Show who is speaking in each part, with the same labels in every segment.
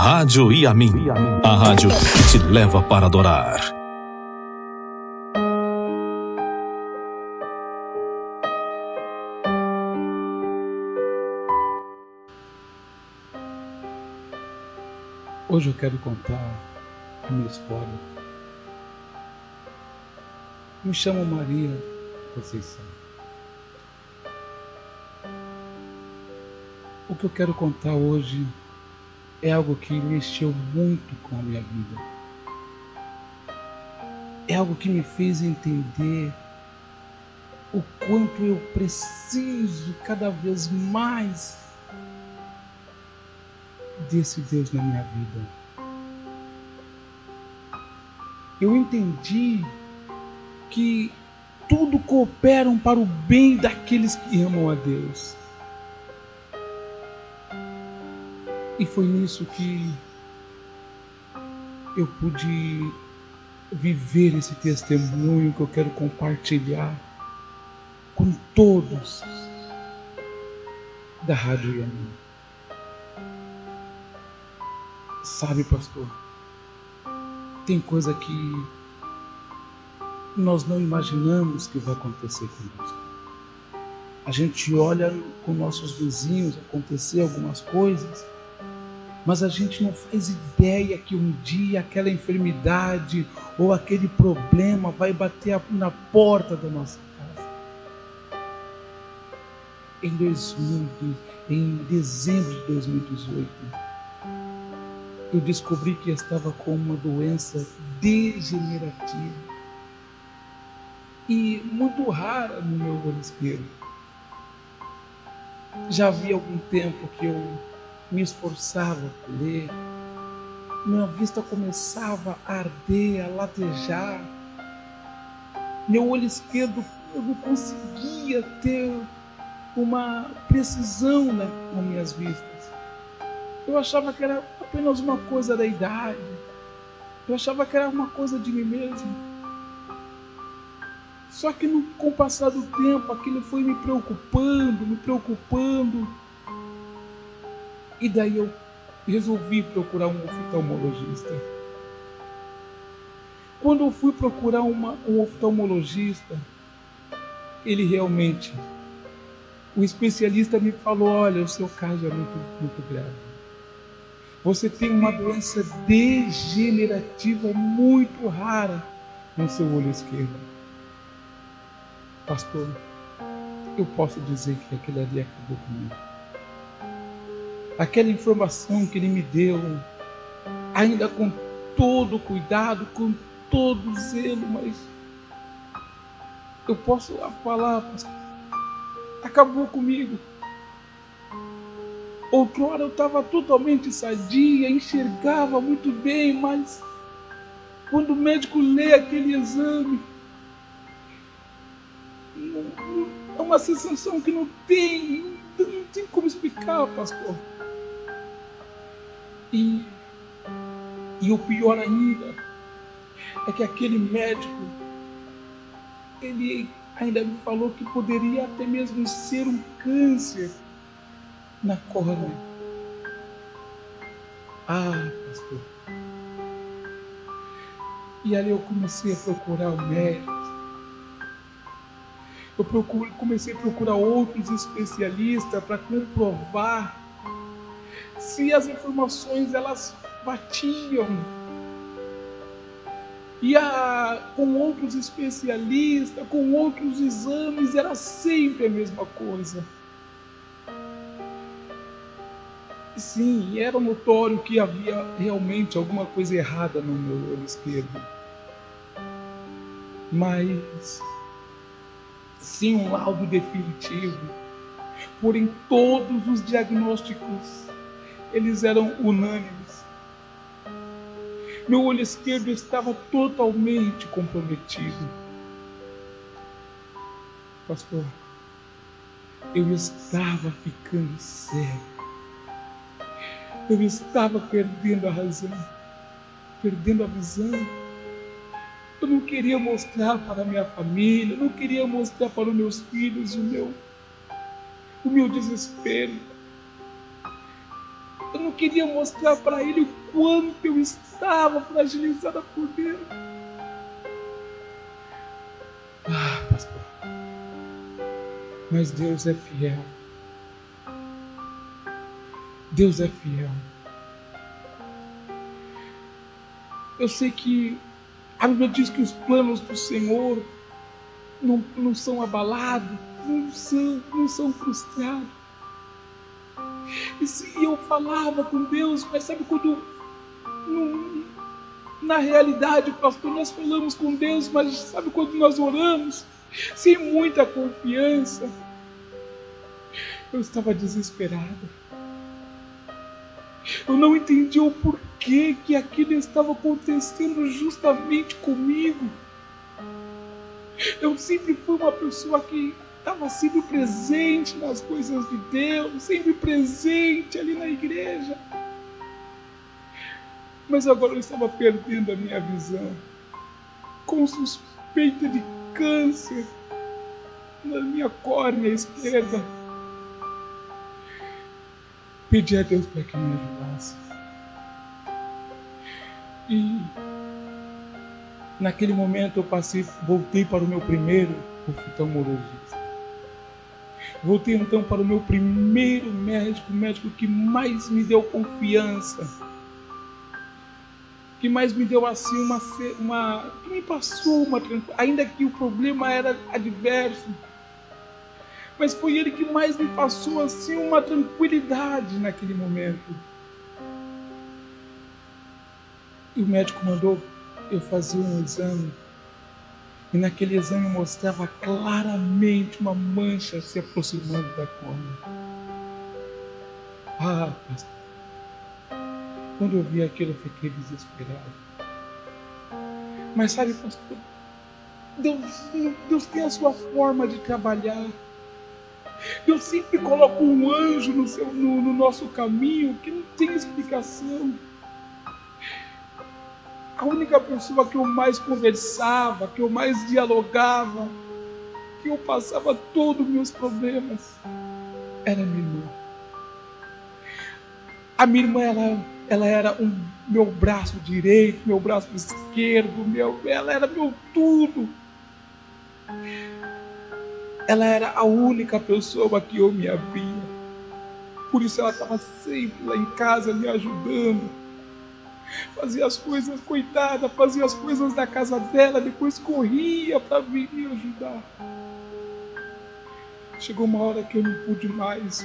Speaker 1: Rádio Iamin, a rádio que te leva para adorar.
Speaker 2: Hoje eu quero contar a minha história. Me chamo Maria Conceição. O que eu quero contar hoje é algo que mexeu muito com a minha vida. É algo que me fez entender o quanto eu preciso cada vez mais desse Deus na minha vida. Eu entendi que tudo coopera para o bem daqueles que amam a Deus. E foi nisso que eu pude viver esse testemunho que eu quero compartilhar com todos da Rádio Yamin. Sabe, pastor, tem coisa que nós não imaginamos que vai acontecer conosco. A gente olha com nossos vizinhos acontecer algumas coisas mas a gente não faz ideia que um dia aquela enfermidade ou aquele problema vai bater na porta da nossa casa. Em, 2000, em dezembro de 2018, eu descobri que estava com uma doença degenerativa e muito rara no meu olho esquerdo. Já havia algum tempo que eu me esforçava por ler, minha vista começava a arder, a latejar. Meu olho esquerdo eu não conseguia ter uma precisão nas minhas vistas. Eu achava que era apenas uma coisa da idade. Eu achava que era uma coisa de mim mesmo. Só que no, com o passar do tempo, aquilo foi me preocupando, me preocupando. E daí eu resolvi procurar um oftalmologista. Quando eu fui procurar uma, um oftalmologista, ele realmente, o especialista me falou: olha, o seu caso é muito, muito grave. Você tem uma doença degenerativa muito rara no seu olho esquerdo. Pastor, eu posso dizer que aquele ali acabou comigo aquela informação que ele me deu, ainda com todo cuidado, com todo zelo, mas eu posso falar, acabou comigo. Outrora eu estava totalmente sadia, enxergava muito bem, mas quando o médico lê aquele exame, é uma sensação que não tem, não tem como explicar, pastor. E, e o pior ainda é que aquele médico, ele ainda me falou que poderia até mesmo ser um câncer na córnea. Ah, pastor. E ali eu comecei a procurar o médico. Eu procuro, comecei a procurar outros especialistas para comprovar se as informações elas batiam. E a, com outros especialistas, com outros exames, era sempre a mesma coisa. Sim, era notório que havia realmente alguma coisa errada no meu olho esquerdo. Mas, sem um laudo definitivo, porém todos os diagnósticos eles eram unânimes. Meu olho esquerdo estava totalmente comprometido. Pastor, eu estava ficando cego. Eu estava perdendo a razão, perdendo a visão. Eu não queria mostrar para minha família, não queria mostrar para os meus filhos o meu, o meu desespero Eu não queria mostrar para ele o quanto eu estava fragilizada por Deus. Ah, pastor. Mas Deus é fiel. Deus é fiel. Eu sei que a Bíblia diz que os planos do Senhor não, não são abalados, não são, não são frustrados. E eu falava com Deus, mas sabe quando não, na realidade, pastor, nós falamos com Deus, mas sabe quando nós oramos sem muita confiança? Eu estava desesperado. Eu não entendi o porquê que aquilo estava acontecendo justamente comigo. Eu sempre fui uma pessoa que estava sempre presente nas coisas de Deus, sempre presente ali na igreja. Mas agora eu estava perdendo a minha visão, com suspeita de câncer na minha córnea esquerda. Pedi a Deus para que me ajudasse. E naquele momento eu passei, voltei para o meu primeiro oftalmologista. Voltei então para o meu primeiro médico, o médico que mais me deu confiança, que mais me deu assim uma, uma que me passou uma ainda que o problema era adverso, mas foi ele que mais me passou assim uma tranquilidade naquele momento. E o médico mandou eu fazer um exame e naquele exame mostrava claramente uma mancha se aproximando da córnea. Ah, pastor. Quando eu vi aquilo, eu fiquei desesperado. Mas sabe, pastor, Deus, Deus tem a sua forma de trabalhar. Deus sempre coloca um anjo no, seu, no, no nosso caminho que não tem explicação a única pessoa que eu mais conversava, que eu mais dialogava, que eu passava todos os meus problemas, era minha irmã. A minha irmã, ela, ela era um meu braço direito, meu braço esquerdo, meu, ela era meu tudo. Ela era a única pessoa que eu me havia. Por isso ela estava sempre lá em casa me ajudando fazia as coisas, coitada, fazia as coisas da casa dela, depois corria para vir me ajudar. Chegou uma hora que eu não pude mais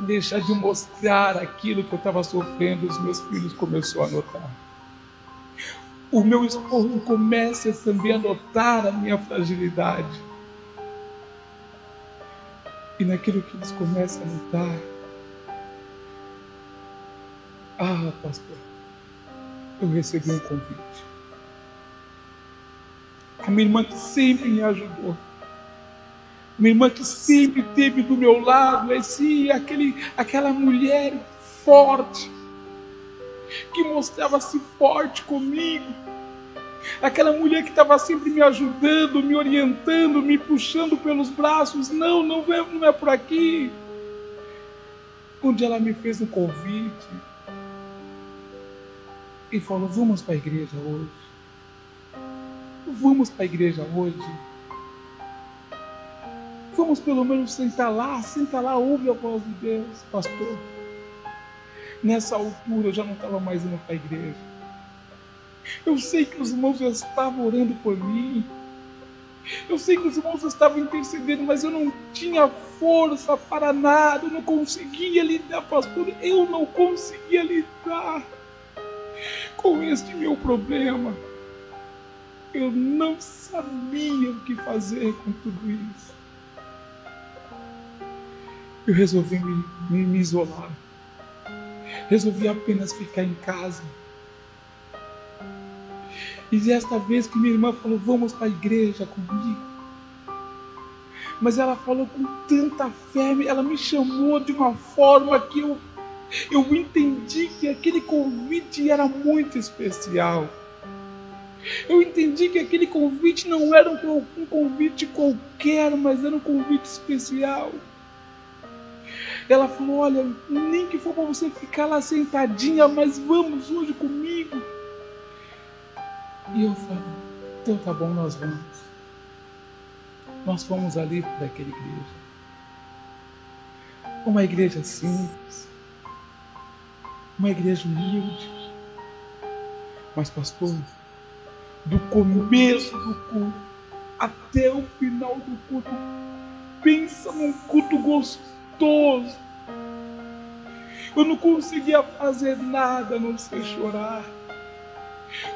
Speaker 2: deixar de mostrar aquilo que eu estava sofrendo, os meus filhos começaram a notar. O meu esposo começa também a notar a minha fragilidade. E naquilo que eles começam a notar, ah, pastor, eu recebi um convite. A minha irmã que sempre me ajudou. Minha irmã que sempre esteve do meu lado, esse, aquele, aquela mulher forte, que mostrava-se forte comigo. Aquela mulher que estava sempre me ajudando, me orientando, me puxando pelos braços. Não, não é, não é por aqui. Onde ela me fez um convite, e falou: Vamos para a igreja hoje. Vamos para a igreja hoje. Vamos pelo menos sentar lá, sentar lá, ouve a voz de Deus, pastor. Nessa altura eu já não estava mais indo para a igreja. Eu sei que os irmãos já estavam orando por mim. Eu sei que os irmãos estavam intercedendo, mas eu não tinha força para nada, eu não conseguia lidar, pastor. Eu não conseguia lidar com este meu problema. Eu não sabia o que fazer com tudo isso. Eu resolvi me, me, me isolar. Resolvi apenas ficar em casa. E desta vez que minha irmã falou, vamos para a igreja comigo. Mas ela falou com tanta fé, ela me chamou de uma forma que eu eu entendi que aquele convite era muito especial. Eu entendi que aquele convite não era um, convite qualquer, mas era um convite especial. Ela falou: Olha, nem que for para você ficar lá sentadinha, mas vamos hoje comigo. E eu falei: Então tá bom, nós vamos. Nós fomos ali para aquela igreja. Uma igreja simples, uma igreja humilde. Mas, pastor, do começo do culto até o final do culto, pensa num culto gostoso. Eu não conseguia fazer nada a não ser chorar.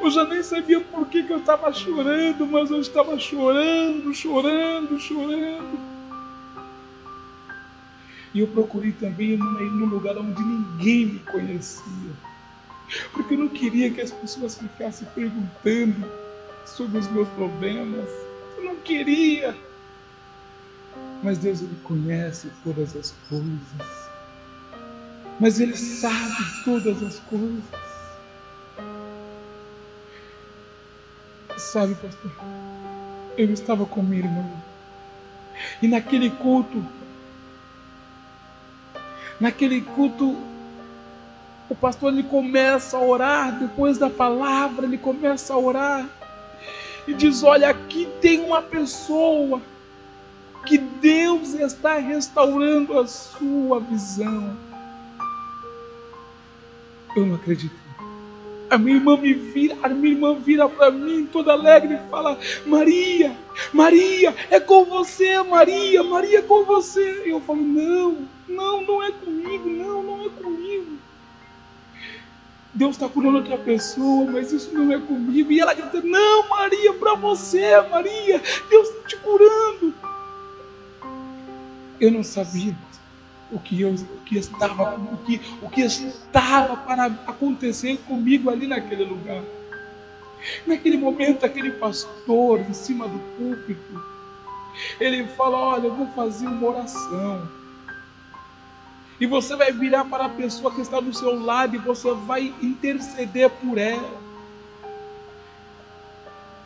Speaker 2: Eu já nem sabia por que, que eu estava chorando, mas eu estava chorando, chorando, chorando. E eu procurei também num lugar onde ninguém me conhecia. Porque eu não queria que as pessoas ficassem perguntando sobre os meus problemas. Eu não queria. Mas Deus, Ele conhece todas as coisas. Mas Ele sabe todas as coisas. Sabe, pastor, eu estava com minha irmã. E naquele culto, naquele culto, o pastor ele começa a orar, depois da palavra, ele começa a orar e diz: Olha, aqui tem uma pessoa que Deus está restaurando a sua visão. Eu não acredito. A minha irmã me vira, a minha irmã vira para mim toda alegre e fala: Maria, Maria, é com você, Maria, Maria é com você. E eu falo: Não, não, não é comigo, não, não é comigo. Deus está curando outra pessoa, mas isso não é comigo. E ela grita: Não, Maria, para você, Maria, Deus está te curando. Eu não sabia o que, eu, o que estava, o que, o que estava para acontecer comigo ali naquele lugar. Naquele momento, aquele pastor em cima do púlpito, ele fala: Olha, eu vou fazer uma oração. E você vai virar para a pessoa que está do seu lado e você vai interceder por ela.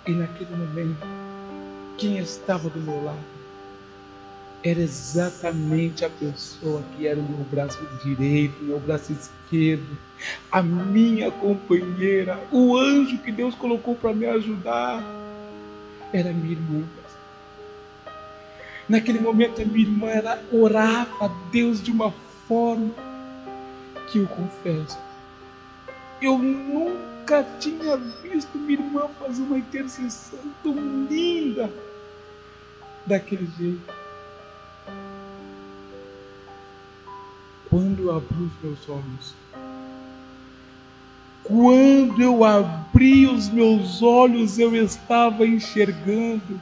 Speaker 2: E naquele momento, quem estava do meu lado era exatamente a pessoa que era o meu braço direito, meu braço esquerdo, a minha companheira, o anjo que Deus colocou para me ajudar, era minha irmã. Naquele momento, a minha irmã orava a Deus de uma forma que eu confesso, eu nunca tinha visto minha irmã fazer uma intercessão tão linda daquele jeito. Quando eu abri os meus olhos, quando eu abri os meus olhos, eu estava enxergando.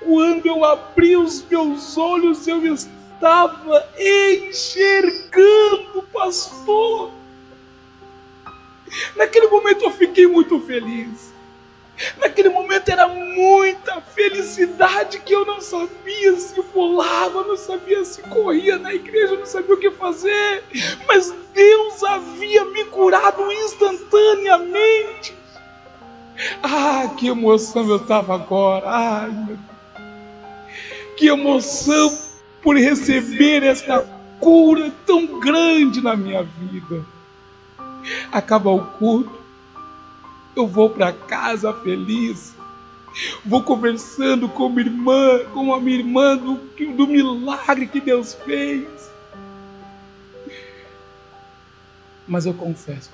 Speaker 2: Quando eu abri os meus olhos, eu estava enxergando, pastor. Naquele momento eu fiquei muito feliz. Naquele momento era muita felicidade que eu não sabia se pulava, não sabia se corria na igreja, não sabia o que fazer. Mas Deus havia me curado instantaneamente. Ah, que emoção eu estava agora. Ai, meu Deus. Que emoção por receber esta cura tão grande na minha vida. Acaba o culto eu vou para casa feliz. Vou conversando com minha irmã, com a minha irmã do, do milagre que Deus fez. Mas eu confesso,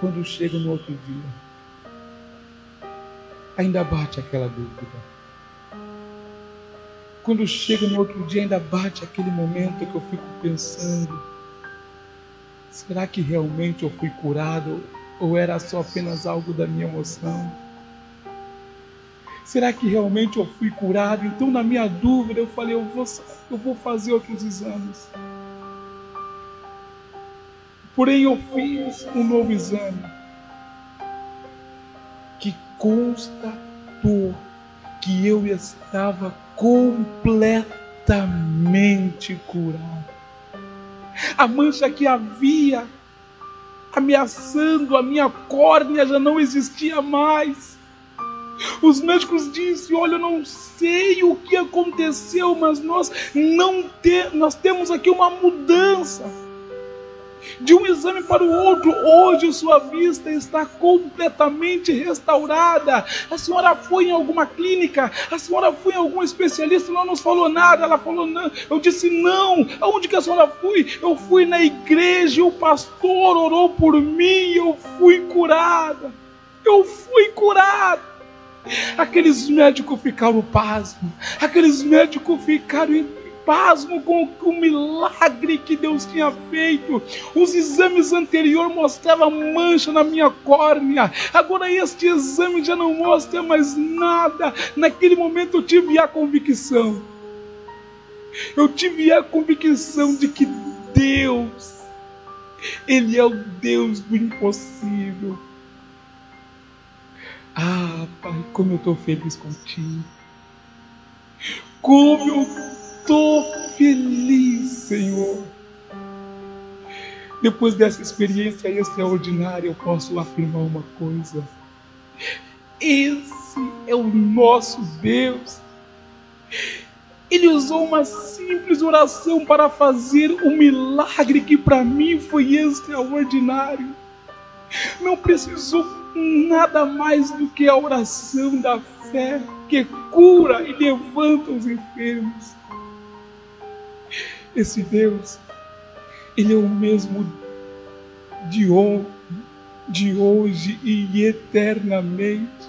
Speaker 2: quando chega no outro dia, ainda bate aquela dúvida. Quando chega no outro dia, ainda bate aquele momento que eu fico pensando: será que realmente eu fui curado ou era só apenas algo da minha emoção? Será que realmente eu fui curado? Então, na minha dúvida, eu falei: eu vou, eu vou fazer outros exames. Porém, eu fiz um novo exame que constatou que eu estava completamente curado. A mancha que havia ameaçando a minha córnea já não existia mais. Os médicos dizem: Olha, eu não sei o que aconteceu, mas nós não te, nós temos aqui uma mudança de um exame para o outro. Hoje sua vista está completamente restaurada. A senhora foi em alguma clínica? A senhora foi em algum especialista? Não nos falou nada. Ela falou não. Eu disse não. Aonde que a senhora foi? Eu fui na igreja. O pastor orou por mim. Eu fui curada. Eu fui curada. Aqueles médicos ficaram pasmos. Aqueles médicos ficaram pasmo com o milagre que Deus tinha feito. Os exames anteriores mostravam mancha na minha córnea. Agora este exame já não mostra mais nada. Naquele momento eu tive a convicção. Eu tive a convicção de que Deus, Ele é o Deus do impossível. Ah, Pai, como eu estou feliz contigo. Como eu estou feliz, Senhor. Depois dessa experiência extraordinária, eu posso afirmar uma coisa: esse é o nosso Deus. Ele usou uma simples oração para fazer um milagre que para mim foi extraordinário. Não precisou nada mais do que a oração da fé que cura e levanta os enfermos. Esse Deus, Ele é o mesmo de ontem, de hoje e eternamente.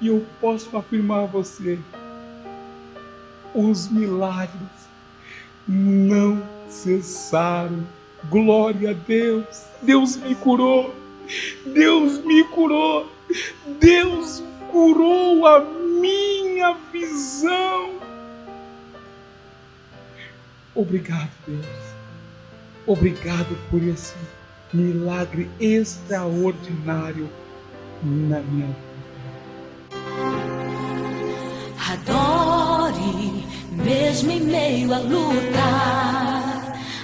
Speaker 2: E eu posso afirmar a você: os milagres não cessaram. Glória a Deus! Deus me curou! Deus me curou! Deus curou a minha visão! Obrigado, Deus. Obrigado por esse milagre extraordinário na minha vida.
Speaker 3: Adore, mesmo em meio à luta,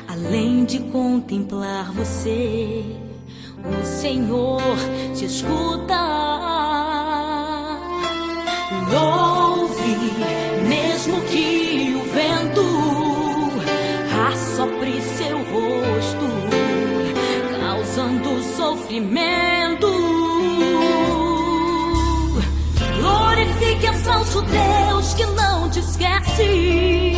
Speaker 3: além de contemplar você, o Senhor te escuta. Louve, sofrimento. Glorifique a falso Deus que não te esquece,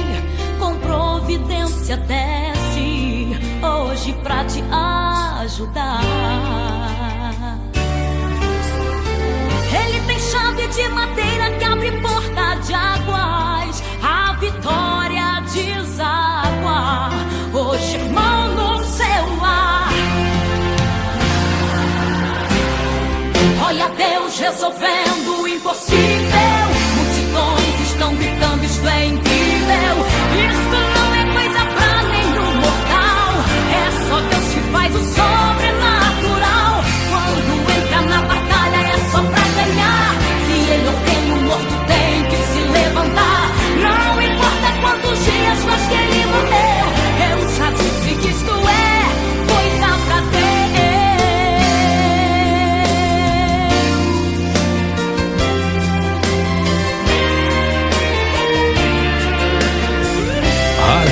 Speaker 3: com providência desce hoje pra te ajudar. Ele tem chave de madeira que abre porta de águas, resolvendo o impossível.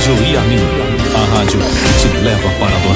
Speaker 1: Rádio Iamin, a rádio que te leva para adorar.